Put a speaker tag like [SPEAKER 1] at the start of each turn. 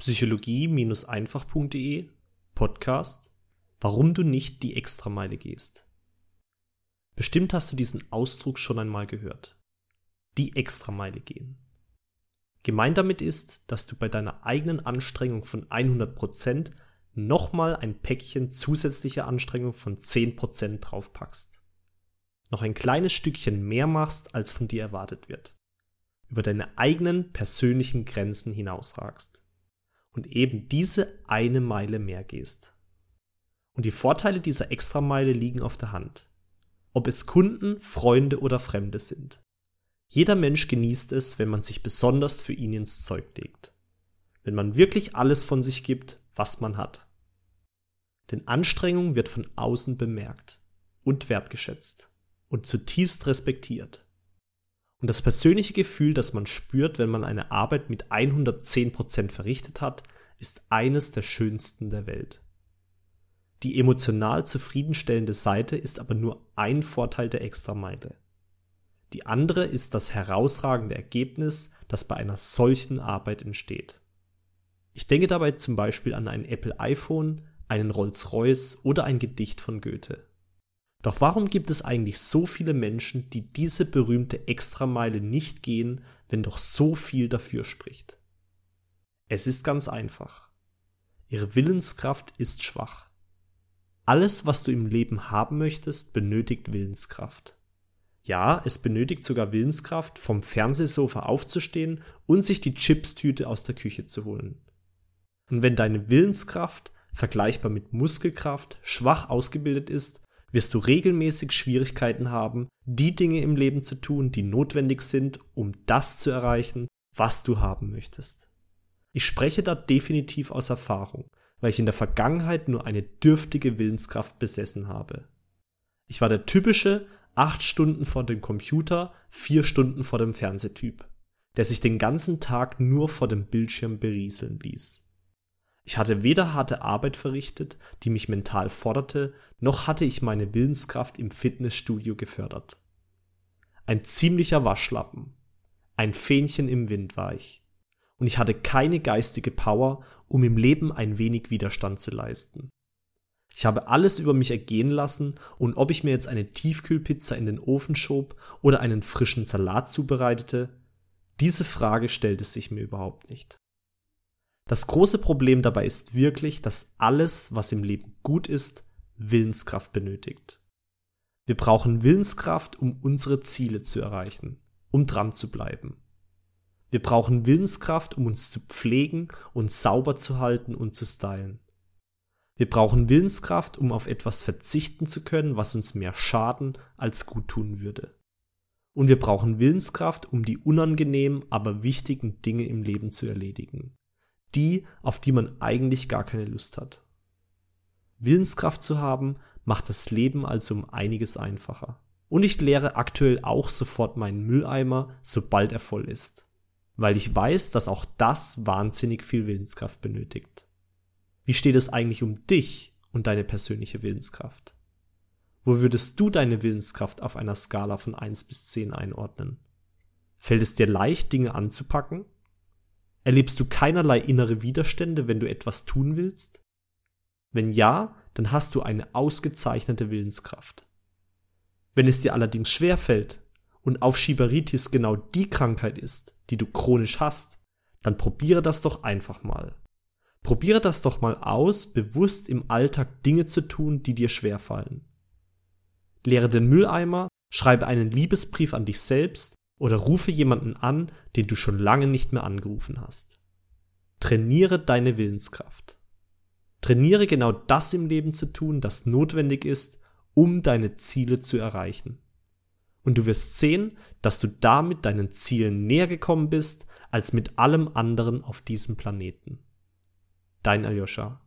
[SPEAKER 1] psychologie-einfach.de Podcast Warum du nicht die Extrameile gehst. Bestimmt hast du diesen Ausdruck schon einmal gehört. Die Extrameile gehen. Gemeint damit ist, dass du bei deiner eigenen Anstrengung von 100% nochmal ein Päckchen zusätzlicher Anstrengung von 10% draufpackst. Noch ein kleines Stückchen mehr machst, als von dir erwartet wird. Über deine eigenen persönlichen Grenzen hinausragst. Und eben diese eine Meile mehr gehst. Und die Vorteile dieser Extrameile liegen auf der Hand. Ob es Kunden, Freunde oder Fremde sind. Jeder Mensch genießt es, wenn man sich besonders für ihn ins Zeug legt. Wenn man wirklich alles von sich gibt, was man hat. Denn Anstrengung wird von außen bemerkt und wertgeschätzt und zutiefst respektiert. Und das persönliche Gefühl, das man spürt, wenn man eine Arbeit mit 110% verrichtet hat, ist eines der schönsten der Welt. Die emotional zufriedenstellende Seite ist aber nur ein Vorteil der Extrameile. Die andere ist das herausragende Ergebnis, das bei einer solchen Arbeit entsteht. Ich denke dabei zum Beispiel an ein Apple iPhone, einen Rolls-Royce oder ein Gedicht von Goethe. Doch warum gibt es eigentlich so viele Menschen, die diese berühmte Extrameile nicht gehen, wenn doch so viel dafür spricht? Es ist ganz einfach. Ihre Willenskraft ist schwach. Alles, was du im Leben haben möchtest, benötigt Willenskraft. Ja, es benötigt sogar Willenskraft, vom Fernsehsofa aufzustehen und sich die Chipstüte aus der Küche zu holen. Und wenn deine Willenskraft, vergleichbar mit Muskelkraft, schwach ausgebildet ist, wirst du regelmäßig Schwierigkeiten haben, die Dinge im Leben zu tun, die notwendig sind, um das zu erreichen, was du haben möchtest. Ich spreche da definitiv aus Erfahrung, weil ich in der Vergangenheit nur eine dürftige Willenskraft besessen habe. Ich war der typische acht Stunden vor dem Computer, vier Stunden vor dem Fernsehtyp, der sich den ganzen Tag nur vor dem Bildschirm berieseln ließ. Ich hatte weder harte Arbeit verrichtet, die mich mental forderte, noch hatte ich meine Willenskraft im Fitnessstudio gefördert. Ein ziemlicher Waschlappen. Ein Fähnchen im Wind war ich. Und ich hatte keine geistige Power, um im Leben ein wenig Widerstand zu leisten. Ich habe alles über mich ergehen lassen und ob ich mir jetzt eine Tiefkühlpizza in den Ofen schob oder einen frischen Salat zubereitete, diese Frage stellte sich mir überhaupt nicht. Das große Problem dabei ist wirklich, dass alles, was im Leben gut ist, Willenskraft benötigt. Wir brauchen Willenskraft, um unsere Ziele zu erreichen, um dran zu bleiben. Wir brauchen Willenskraft, um uns zu pflegen und sauber zu halten und zu stylen. Wir brauchen Willenskraft, um auf etwas verzichten zu können, was uns mehr schaden als gut tun würde. Und wir brauchen Willenskraft, um die unangenehmen, aber wichtigen Dinge im Leben zu erledigen. Die, auf die man eigentlich gar keine Lust hat. Willenskraft zu haben, macht das Leben also um einiges einfacher. Und ich leere aktuell auch sofort meinen Mülleimer, sobald er voll ist. Weil ich weiß, dass auch das wahnsinnig viel Willenskraft benötigt. Wie steht es eigentlich um dich und deine persönliche Willenskraft? Wo würdest du deine Willenskraft auf einer Skala von 1 bis 10 einordnen? Fällt es dir leicht, Dinge anzupacken? Erlebst du keinerlei innere Widerstände, wenn du etwas tun willst? Wenn ja, dann hast du eine ausgezeichnete Willenskraft. Wenn es dir allerdings schwer fällt und Aufschieberitis genau die Krankheit ist, die du chronisch hast, dann probiere das doch einfach mal. Probiere das doch mal aus, bewusst im Alltag Dinge zu tun, die dir schwerfallen. Leere den Mülleimer, schreibe einen Liebesbrief an dich selbst oder rufe jemanden an, den du schon lange nicht mehr angerufen hast. Trainiere deine Willenskraft. Trainiere genau das im Leben zu tun, das notwendig ist, um deine Ziele zu erreichen. Und du wirst sehen, dass du damit deinen Zielen näher gekommen bist als mit allem anderen auf diesem Planeten. Dein Aljoscha.